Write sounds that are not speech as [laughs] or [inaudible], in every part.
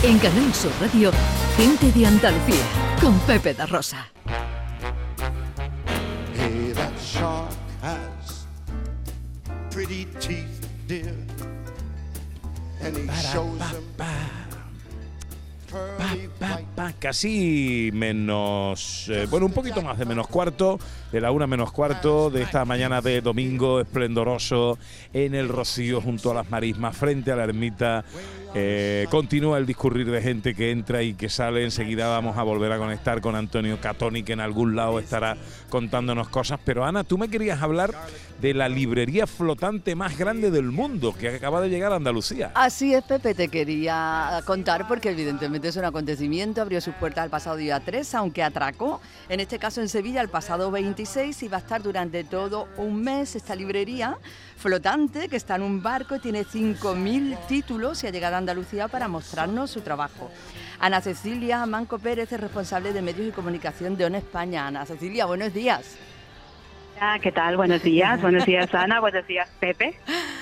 En Canal Sur Radio, Gente de Andalucía, con Pepe da Rosa. Hey, that shark has pretty teeth, dear. And he shows them pearly Pa, pa, casi menos, eh, bueno, un poquito más de menos cuarto, de la una menos cuarto de esta mañana de domingo esplendoroso en el Rocío junto a las marismas frente a la ermita. Eh, continúa el discurrir de gente que entra y que sale. Enseguida vamos a volver a conectar con Antonio Catoni, que en algún lado estará contándonos cosas. Pero Ana, tú me querías hablar de la librería flotante más grande del mundo que acaba de llegar a Andalucía. Así es, Pepe, te quería contar porque evidentemente es un acontecimiento. Abrió sus puertas el pasado día 3, aunque atracó, en este caso en Sevilla, el pasado 26 y va a estar durante todo un mes esta librería flotante que está en un barco y tiene 5.000 títulos y ha llegado a Andalucía para mostrarnos su trabajo. Ana Cecilia Manco Pérez es responsable de medios y comunicación de ONE España. Ana Cecilia, buenos días. Ah, ¿Qué tal? Buenos días. [laughs] Buenos días, Ana. Buenos días, Pepe.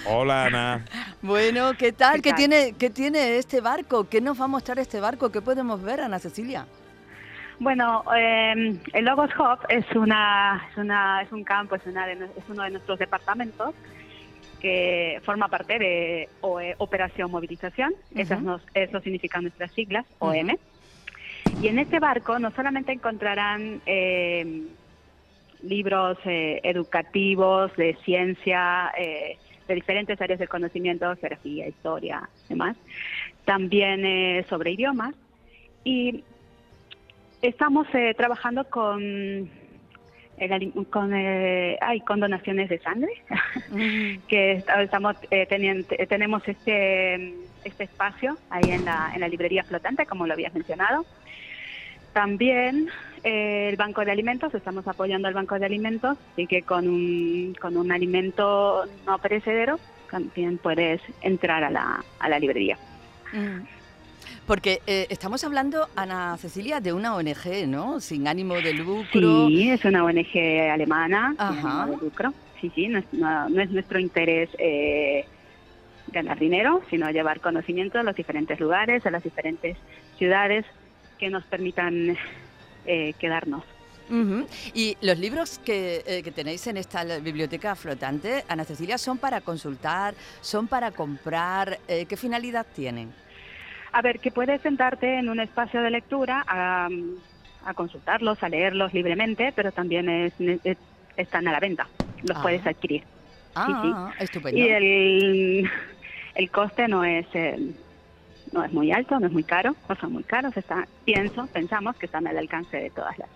Hola Ana. Bueno, ¿qué tal? ¿Qué ¿Qué, tal? tiene, ¿Qué tiene este barco? ¿Qué nos va a mostrar este barco? ¿Qué podemos ver, Ana Cecilia? Bueno, eh, el Logos Hub es una, es una, es un campo, es, una de es uno de nuestros departamentos que forma parte de OE Operación Movilización. Esas Ujú. nos- eso significan nuestras siglas, OM. Y en este barco no solamente encontrarán eh, libros eh, educativos de ciencia, eh, de diferentes áreas del conocimiento, geografía, historia, demás, también eh, sobre idiomas. Y estamos eh, trabajando con, con, eh, ay, con donaciones de sangre, [laughs] que est- estamos eh, teniendo, tenemos este, este espacio ahí en la, en la librería flotante, como lo habías mencionado. También eh, el Banco de Alimentos, estamos apoyando al Banco de Alimentos, así que con un, con un alimento no perecedero también puedes entrar a la, a la librería. Mm. Porque eh, estamos hablando, Ana Cecilia, de una ONG, ¿no? Sin ánimo de lucro. Sí, es una ONG alemana sin ánimo de lucro. Sí, sí, no es, no- no es nuestro interés eh, ganar dinero, sino llevar conocimiento a los diferentes lugares, a las diferentes ciudades que nos permitan eh, quedarnos. Ujú. Y los libros que, eh, que tenéis en esta biblioteca flotante, Ana Cecilia, son para consultar, son para comprar. eh, ¿Qué finalidad tienen? A ver, que puedes sentarte en un espacio de lectura a, a consultarlos, a leerlos libremente, pero también es- es- están a la venta, los Ah. puedes adquirir. Ah, estupendo. Y el, el coste no es eh, no es muy alto, no es muy caro, no son muy caros, está, pienso, pensamos que están al alcance de todas las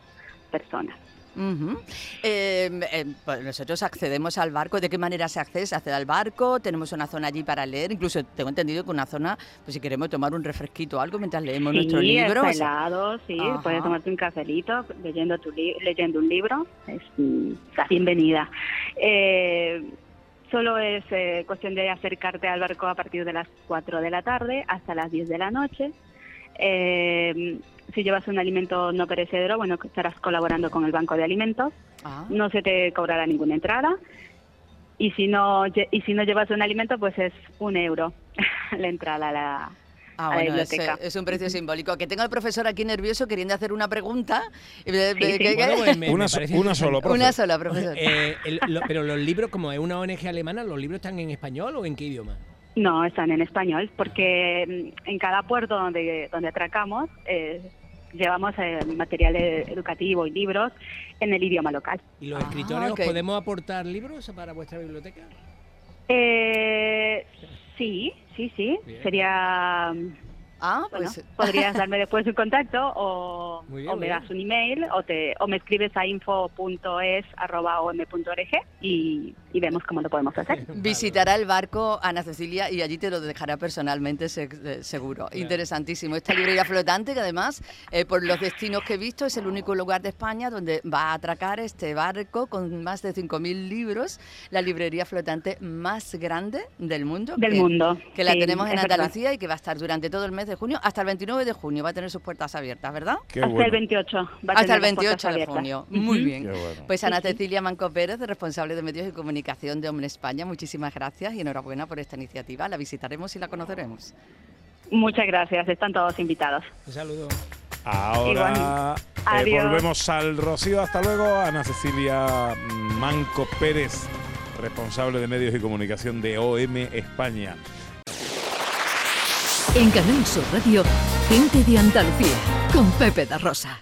personas. Eh, eh, pues nosotros accedemos al barco. ¿De qué manera se accede? Se accede al barco, tenemos una zona allí para leer. Incluso tengo entendido que una zona, pues si queremos tomar un refresquito o algo mientras leemos nuestro sí, libro. está helado, sí, Ajá. puedes tomarte un cafelito leyendo tu li- leyendo un libro, es, mm, estás bienvenida. Eh, solo es eh, cuestión de acercarte al barco a partir de las 4 de la tarde hasta las 10 de la noche. Eh, si llevas un alimento no perecedero, bueno, estarás colaborando con el Banco de Alimentos. Ah. no se te cobrará ninguna entrada y si no y si no llevas un alimento pues es un euro [laughs] la entrada a la, Ah, a la bueno, es, biblioteca. es un precio simbólico. Que tengo al profesor aquí nervioso queriendo hacer una pregunta. [laughs] Sí, sí. que- Bueno, pues me- Una me una solo, profe. Una sola, profesor. Eh, el- lo- pero los libros, como es una ONG alemana, ¿los libros están en español o en qué idioma? no están en español porque mm, en cada puerto donde donde atracamos eh, llevamos eh, material eh, educativo y libros en el idioma local ¿Y los Ah, escritores ok. os podemos aportar libros para vuestra biblioteca? Eh, sí sí sí Bien. ah, sería Bueno, pues. podrías darme [laughs] después un contacto o, bien, o me das un email o, te, o me escribes a info.es.om.org y, y vemos cómo lo podemos hacer. Visitará el barco Ana Cecilia y allí te lo dejará personalmente se- eh, seguro. Interesantísimo. Esta librería flotante que además, eh, por los destinos que he visto, es el único lugar de España donde va a atracar este barco con más de 5.000 libros, la librería flotante más grande del mundo. Del que- mundo. Que la sí, tenemos en es verdad. Andalucía y que va a estar durante todo el mes de junio, hasta el 29 de junio va a tener sus puertas abiertas, ¿verdad? Qué Hasta bueno. el 28. va a Hasta tener el las puertas 28 de junio. Muy bien. Bueno. Pues Ana Cecilia Manco Pérez, responsable de medios y comunicación de Omne España, muchísimas gracias y enhorabuena por esta iniciativa. La visitaremos y la conoceremos. Muchas gracias, están todos invitados. Un saludo. Ahora eh, volvemos al Rocío. Hasta luego, Ana Cecilia Manco Pérez, responsable de medios y comunicación de OM España. En Canal Sur Radio, gente de Andalucía, con Pepe da Rosa.